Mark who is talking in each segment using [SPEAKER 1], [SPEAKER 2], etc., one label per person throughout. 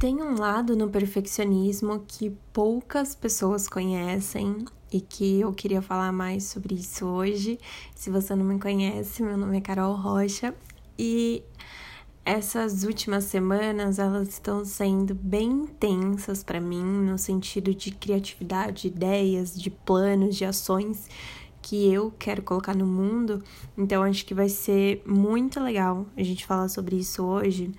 [SPEAKER 1] Tem um lado no perfeccionismo que poucas pessoas conhecem e que eu queria falar mais sobre isso hoje. Se você não me conhece, meu nome é Carol Rocha e essas últimas semanas elas estão sendo bem intensas para mim no sentido de criatividade, ideias, de planos, de ações que eu quero colocar no mundo. Então acho que vai ser muito legal a gente falar sobre isso hoje,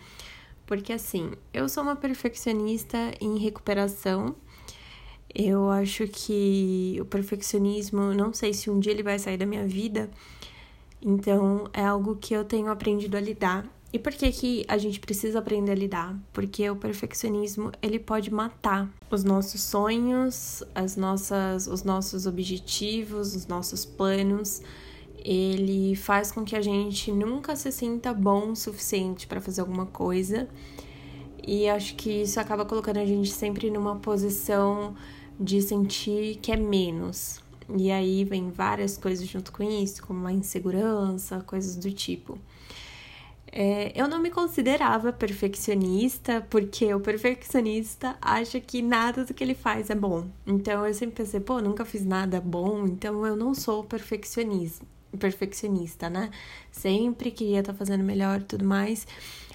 [SPEAKER 1] porque assim, eu sou uma perfeccionista em recuperação. Eu acho que o perfeccionismo, não sei se um dia ele vai sair da minha vida. Então é algo que eu tenho aprendido a lidar e por que, que a gente precisa aprender a lidar? Porque o perfeccionismo ele pode matar os nossos sonhos, as nossas, os nossos objetivos, os nossos planos. Ele faz com que a gente nunca se sinta bom o suficiente para fazer alguma coisa. E acho que isso acaba colocando a gente sempre numa posição de sentir que é menos. E aí vem várias coisas junto com isso, como a insegurança, coisas do tipo. É, eu não me considerava perfeccionista, porque o perfeccionista acha que nada do que ele faz é bom. Então eu sempre pensei, pô, nunca fiz nada bom, então eu não sou perfeccionista, perfeccionista, né? Sempre queria estar tá fazendo melhor e tudo mais.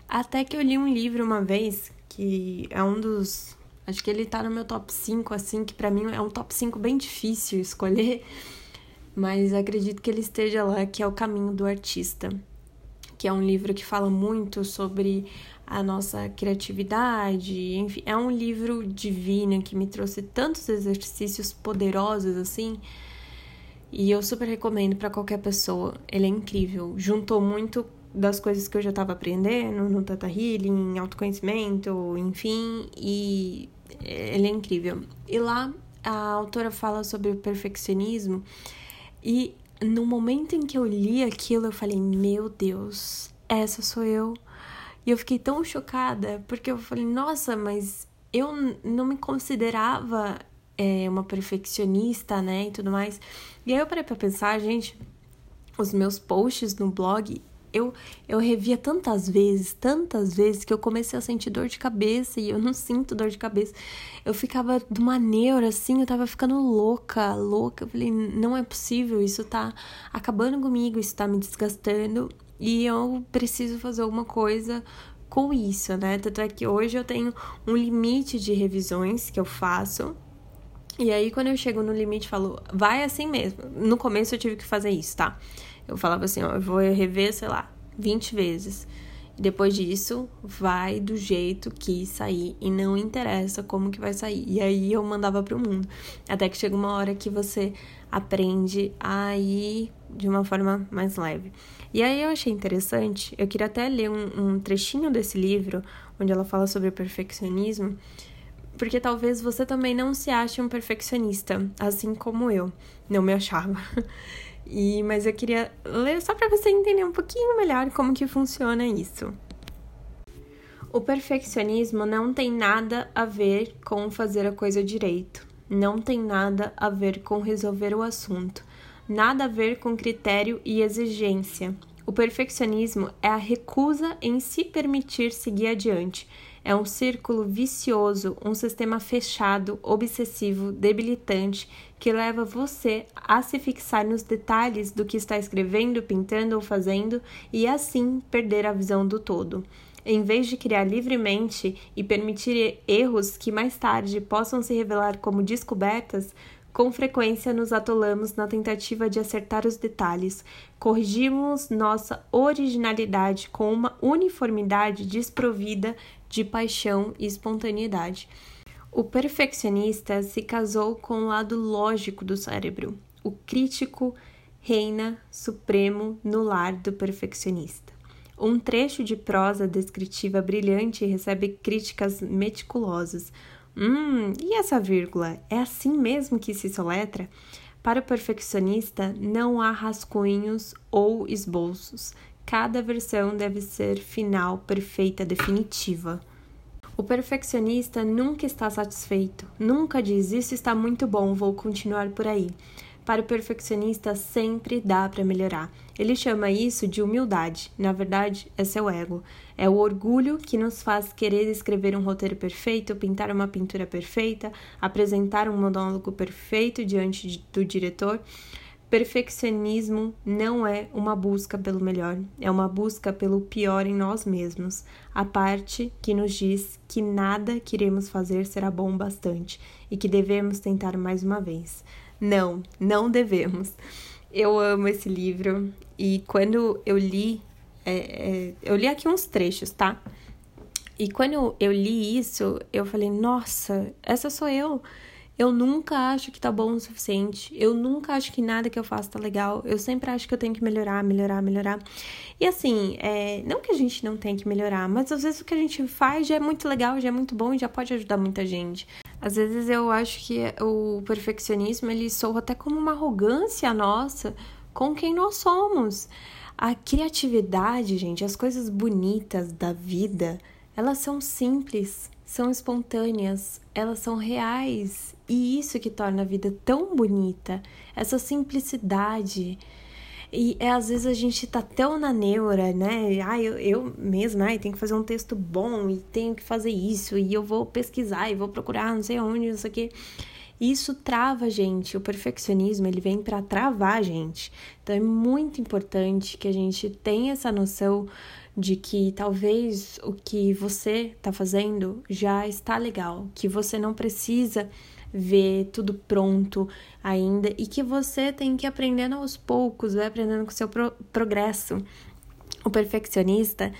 [SPEAKER 1] Até que eu li um livro uma vez, que é um dos. Acho que ele tá no meu top 5, assim, que para mim é um top 5 bem difícil escolher, mas acredito que ele esteja lá, que é O Caminho do Artista que é um livro que fala muito sobre a nossa criatividade, enfim, é um livro divino que me trouxe tantos exercícios poderosos assim. E eu super recomendo para qualquer pessoa. Ele é incrível. Juntou muito das coisas que eu já estava aprendendo no Tata Healing, autoconhecimento, enfim, e ele é incrível. E lá a autora fala sobre o perfeccionismo e no momento em que eu li aquilo, eu falei: Meu Deus, essa sou eu. E eu fiquei tão chocada, porque eu falei: Nossa, mas eu não me considerava é, uma perfeccionista, né? E tudo mais. E aí eu parei pra pensar, gente, os meus posts no blog eu, eu revia tantas vezes, tantas vezes, que eu comecei a sentir dor de cabeça e eu não sinto dor de cabeça. Eu ficava de uma neura assim, eu tava ficando louca, louca. Eu falei, não é possível, isso tá acabando comigo, isso tá me desgastando e eu preciso fazer alguma coisa com isso, né? Tanto é que hoje eu tenho um limite de revisões que eu faço. E aí, quando eu chego no limite, falo, vai assim mesmo. No começo eu tive que fazer isso, tá? Eu falava assim, ó, eu vou rever, sei lá, 20 vezes. Depois disso, vai do jeito que sair e não interessa como que vai sair. E aí eu mandava pro mundo. Até que chega uma hora que você aprende a ir de uma forma mais leve. E aí eu achei interessante, eu queria até ler um, um trechinho desse livro, onde ela fala sobre perfeccionismo, porque talvez você também não se ache um perfeccionista, assim como eu não me achava. E, mas eu queria ler só para você entender um pouquinho melhor como que funciona isso. O perfeccionismo não tem nada a ver com fazer a coisa direito, não tem nada a ver com resolver o assunto, nada a ver com critério e exigência. O perfeccionismo é a recusa em se permitir seguir adiante, é um círculo vicioso, um sistema fechado, obsessivo, debilitante, que leva você a se fixar nos detalhes do que está escrevendo, pintando ou fazendo e assim perder a visão do todo. Em vez de criar livremente e permitir erros que mais tarde possam se revelar como descobertas, com frequência nos atolamos na tentativa de acertar os detalhes, corrigimos nossa originalidade com uma uniformidade desprovida de paixão e espontaneidade. O perfeccionista se casou com o lado lógico do cérebro. O crítico reina supremo no lar do perfeccionista. Um trecho de prosa descritiva brilhante recebe críticas meticulosas, Hum, e essa vírgula? É assim mesmo que se soletra? Para o perfeccionista, não há rascunhos ou esboços. Cada versão deve ser final, perfeita, definitiva. O perfeccionista nunca está satisfeito, nunca diz isso está muito bom, vou continuar por aí. Para o perfeccionista, sempre dá para melhorar. Ele chama isso de humildade. Na verdade, é seu ego. É o orgulho que nos faz querer escrever um roteiro perfeito, pintar uma pintura perfeita, apresentar um monólogo perfeito diante do diretor. Perfeccionismo não é uma busca pelo melhor, é uma busca pelo pior em nós mesmos, a parte que nos diz que nada que iremos fazer será bom bastante e que devemos tentar mais uma vez. Não, não devemos. Eu amo esse livro e quando eu li, é, é, eu li aqui uns trechos, tá? E quando eu li isso, eu falei: nossa, essa sou eu. Eu nunca acho que tá bom o suficiente. Eu nunca acho que nada que eu faço tá legal. Eu sempre acho que eu tenho que melhorar, melhorar, melhorar. E assim, é, não que a gente não tenha que melhorar, mas às vezes o que a gente faz já é muito legal, já é muito bom e já pode ajudar muita gente. Às vezes eu acho que o perfeccionismo ele soa até como uma arrogância nossa com quem nós somos. A criatividade, gente, as coisas bonitas da vida, elas são simples, são espontâneas, elas são reais. E isso que torna a vida tão bonita, essa simplicidade. E é, às vezes a gente tá tão na neura, né? Ah, eu, eu mesma, ai, tenho que fazer um texto bom e tenho que fazer isso, e eu vou pesquisar e vou procurar não sei onde, não sei o quê. Isso trava a gente. O perfeccionismo, ele vem para travar a gente. Então é muito importante que a gente tenha essa noção de que talvez o que você está fazendo já está legal, que você não precisa ver tudo pronto ainda e que você tem que ir aprendendo aos poucos, vai aprendendo com o seu pro progresso. O perfeccionista,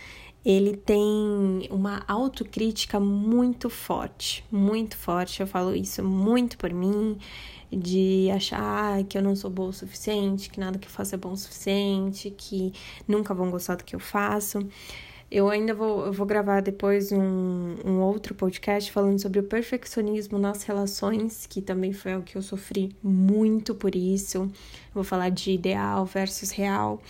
[SPEAKER 1] ele tem uma autocrítica muito forte, muito forte. Eu falo isso muito por mim, de achar que eu não sou boa o suficiente, que nada que eu faço é bom o suficiente, que nunca vão gostar do que eu faço. Eu ainda vou, eu vou gravar depois um, um outro podcast falando sobre o perfeccionismo nas relações, que também foi o que eu sofri muito por isso. Vou falar de ideal versus real.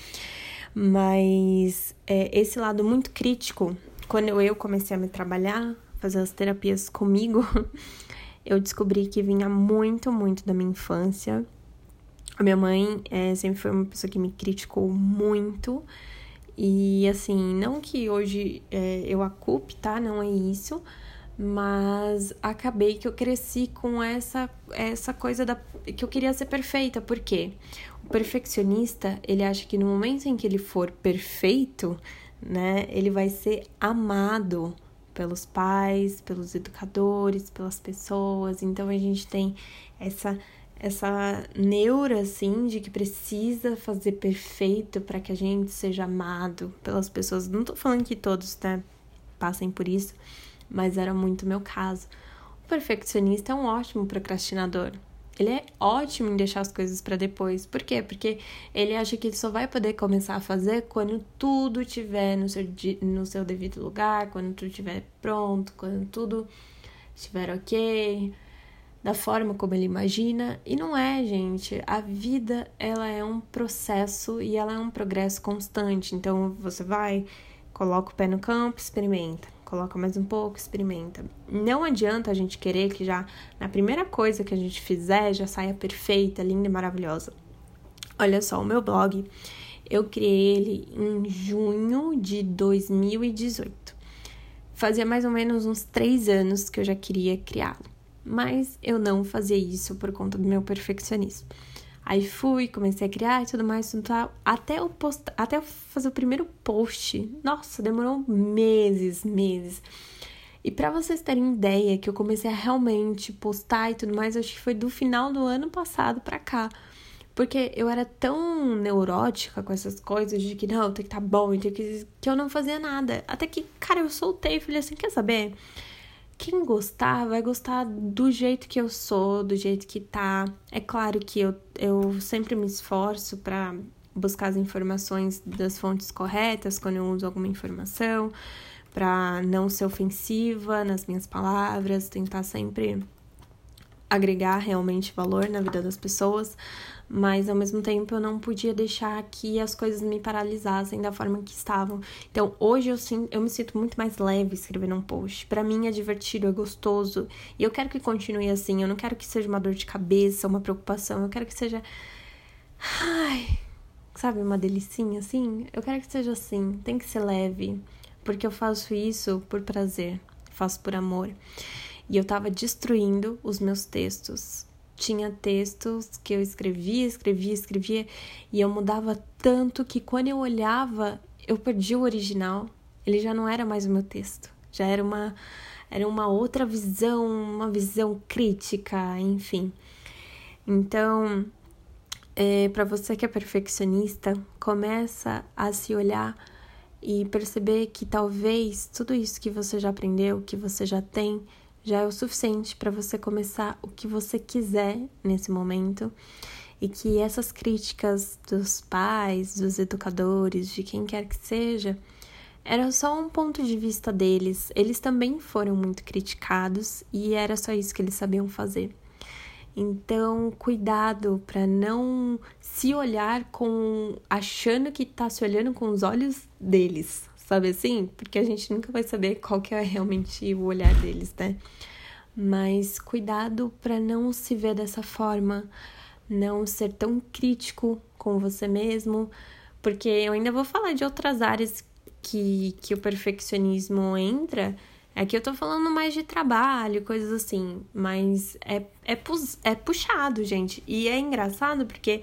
[SPEAKER 1] Mas é, esse lado muito crítico, quando eu comecei a me trabalhar, fazer as terapias comigo, eu descobri que vinha muito, muito da minha infância. A minha mãe é, sempre foi uma pessoa que me criticou muito. E assim, não que hoje é, eu a culpe, tá? Não é isso. Mas acabei que eu cresci com essa, essa coisa da, que eu queria ser perfeita. Por quê? O perfeccionista, ele acha que no momento em que ele for perfeito, né, ele vai ser amado pelos pais, pelos educadores, pelas pessoas. Então a gente tem essa essa neura assim de que precisa fazer perfeito para que a gente seja amado pelas pessoas. Não tô falando que todos, né, passem por isso, mas era muito meu caso. O perfeccionista é um ótimo procrastinador. Ele é ótimo em deixar as coisas para depois. Por quê? Porque ele acha que ele só vai poder começar a fazer quando tudo estiver no seu, no seu devido lugar, quando tudo estiver pronto, quando tudo estiver ok, da forma como ele imagina. E não é, gente. A vida, ela é um processo e ela é um progresso constante. Então, você vai, coloca o pé no campo, experimenta. Coloca mais um pouco, experimenta. Não adianta a gente querer que já na primeira coisa que a gente fizer já saia perfeita, linda e maravilhosa. Olha só, o meu blog, eu criei ele em junho de 2018. Fazia mais ou menos uns três anos que eu já queria criá-lo mas eu não fazia isso por conta do meu perfeccionismo. Aí fui, comecei a criar e tudo mais, tudo tal. Até eu, post... Até eu fazer o primeiro post, nossa, demorou meses, meses. E para vocês terem ideia que eu comecei a realmente postar e tudo mais, acho que foi do final do ano passado pra cá. Porque eu era tão neurótica com essas coisas de que não, tem que estar tá bom, tem que... que eu não fazia nada. Até que, cara, eu soltei e falei assim: quer saber? Quem gostar vai gostar do jeito que eu sou, do jeito que tá. É claro que eu, eu sempre me esforço para buscar as informações das fontes corretas quando eu uso alguma informação, para não ser ofensiva nas minhas palavras, tentar sempre agregar realmente valor na vida das pessoas, mas ao mesmo tempo eu não podia deixar que as coisas me paralisassem da forma que estavam. Então, hoje eu, sim, eu me sinto muito mais leve escrevendo um post. Para mim é divertido, é gostoso, e eu quero que continue assim. Eu não quero que seja uma dor de cabeça, uma preocupação, eu quero que seja ai, sabe, uma delicinha assim? Eu quero que seja assim, tem que ser leve, porque eu faço isso por prazer, faço por amor. E eu tava destruindo os meus textos tinha textos que eu escrevia, escrevia, escrevia e eu mudava tanto que quando eu olhava, eu perdi o original. Ele já não era mais o meu texto, já era uma era uma outra visão, uma visão crítica, enfim. Então, é, para você que é perfeccionista, começa a se olhar e perceber que talvez tudo isso que você já aprendeu, que você já tem, já é o suficiente para você começar o que você quiser nesse momento e que essas críticas dos pais, dos educadores, de quem quer que seja, era só um ponto de vista deles. Eles também foram muito criticados e era só isso que eles sabiam fazer. Então, cuidado para não se olhar com achando que tá se olhando com os olhos deles, sabe assim? Porque a gente nunca vai saber qual que é realmente o olhar deles, né? Mas cuidado para não se ver dessa forma, não ser tão crítico com você mesmo, porque eu ainda vou falar de outras áreas que, que o perfeccionismo entra. É que eu tô falando mais de trabalho, coisas assim, mas é, é, é puxado, gente. E é engraçado porque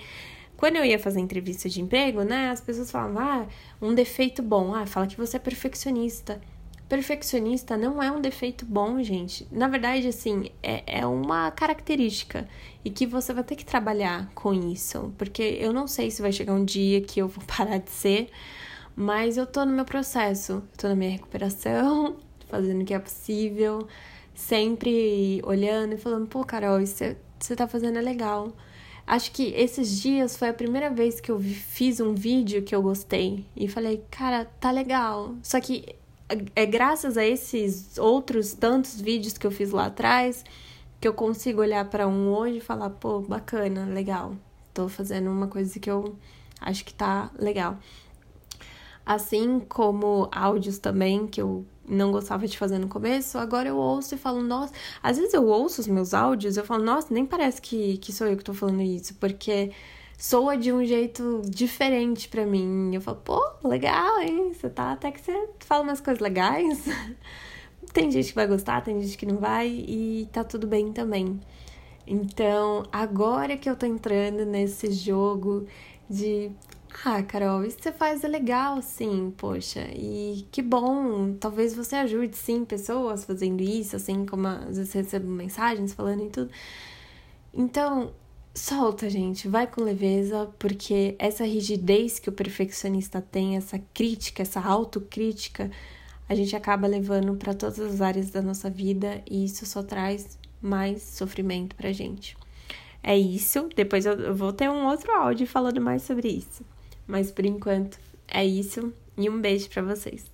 [SPEAKER 1] quando eu ia fazer entrevista de emprego, né, as pessoas falavam, ah, um defeito bom, ah, fala que você é perfeccionista. Perfeccionista não é um defeito bom, gente. Na verdade, assim, é, é uma característica e que você vai ter que trabalhar com isso, porque eu não sei se vai chegar um dia que eu vou parar de ser, mas eu tô no meu processo, tô na minha recuperação, fazendo o que é possível, sempre olhando e falando, pô, Carol, isso que você tá fazendo é legal. Acho que esses dias foi a primeira vez que eu fiz um vídeo que eu gostei e falei, cara, tá legal. Só que é, é graças a esses outros tantos vídeos que eu fiz lá atrás que eu consigo olhar para um hoje e falar, pô, bacana, legal. Tô fazendo uma coisa que eu acho que tá legal. Assim como áudios também, que eu não gostava de fazer no começo, agora eu ouço e falo, nossa. Às vezes eu ouço os meus áudios eu falo, nossa, nem parece que, que sou eu que tô falando isso, porque soa de um jeito diferente para mim. Eu falo, pô, legal, hein? Você tá até que você fala umas coisas legais. tem gente que vai gostar, tem gente que não vai, e tá tudo bem também. Então, agora que eu tô entrando nesse jogo de ah, Carol, isso que você faz é legal, sim, poxa, e que bom. Talvez você ajude, sim, pessoas fazendo isso, assim, como às vezes recebo mensagens falando e tudo. Então, solta, gente, vai com leveza, porque essa rigidez que o perfeccionista tem, essa crítica, essa autocrítica, a gente acaba levando para todas as áreas da nossa vida e isso só traz mais sofrimento pra gente. É isso, depois eu vou ter um outro áudio falando mais sobre isso. Mas por enquanto é isso e um beijo para vocês.